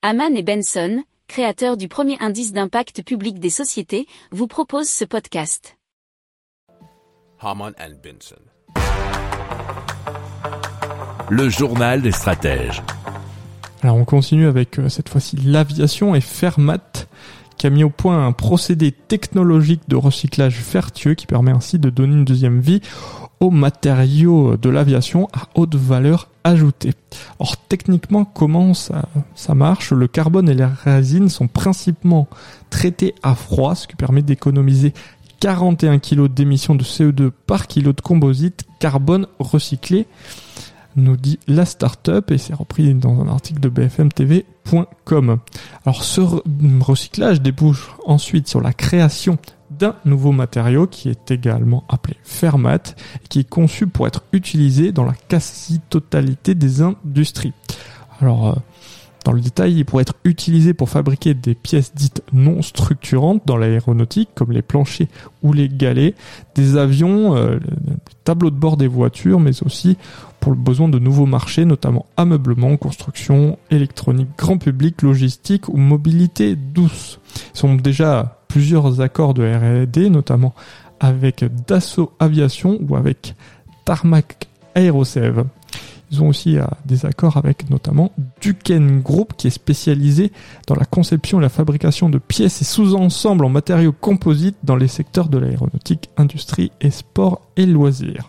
Haman et Benson, créateurs du premier indice d'impact public des sociétés, vous proposent ce podcast. Haman and Benson. Le journal des stratèges. Alors on continue avec euh, cette fois-ci l'aviation et Fermat qui a mis au point un procédé technologique de recyclage vertueux qui permet ainsi de donner une deuxième vie aux matériaux de l'aviation à haute valeur Or techniquement comment ça, ça marche? Le carbone et les résines sont principalement traités à froid, ce qui permet d'économiser 41 kg d'émissions de CO2 par kilo de composite carbone recyclé nous dit la start-up et c'est repris dans un article de bfmtv.com. Alors ce recyclage débouche ensuite sur la création d'un nouveau matériau qui est également appelé Fermat et qui est conçu pour être utilisé dans la quasi-totalité des industries. Alors euh, dans le détail, il pourrait être utilisé pour fabriquer des pièces dites non structurantes dans l'aéronautique, comme les planchers ou les galets, des avions, euh, tableaux de bord des voitures, mais aussi pour le besoin de nouveaux marchés, notamment ameublement, construction, électronique, grand public, logistique ou mobilité douce. Ils sont déjà plusieurs accords de R&D, notamment avec Dassault Aviation ou avec Tarmac Aerosev. Ils ont aussi euh, des accords avec notamment Duquesne Group qui est spécialisé dans la conception et la fabrication de pièces et sous-ensembles en matériaux composites dans les secteurs de l'aéronautique, industrie et sport et loisirs.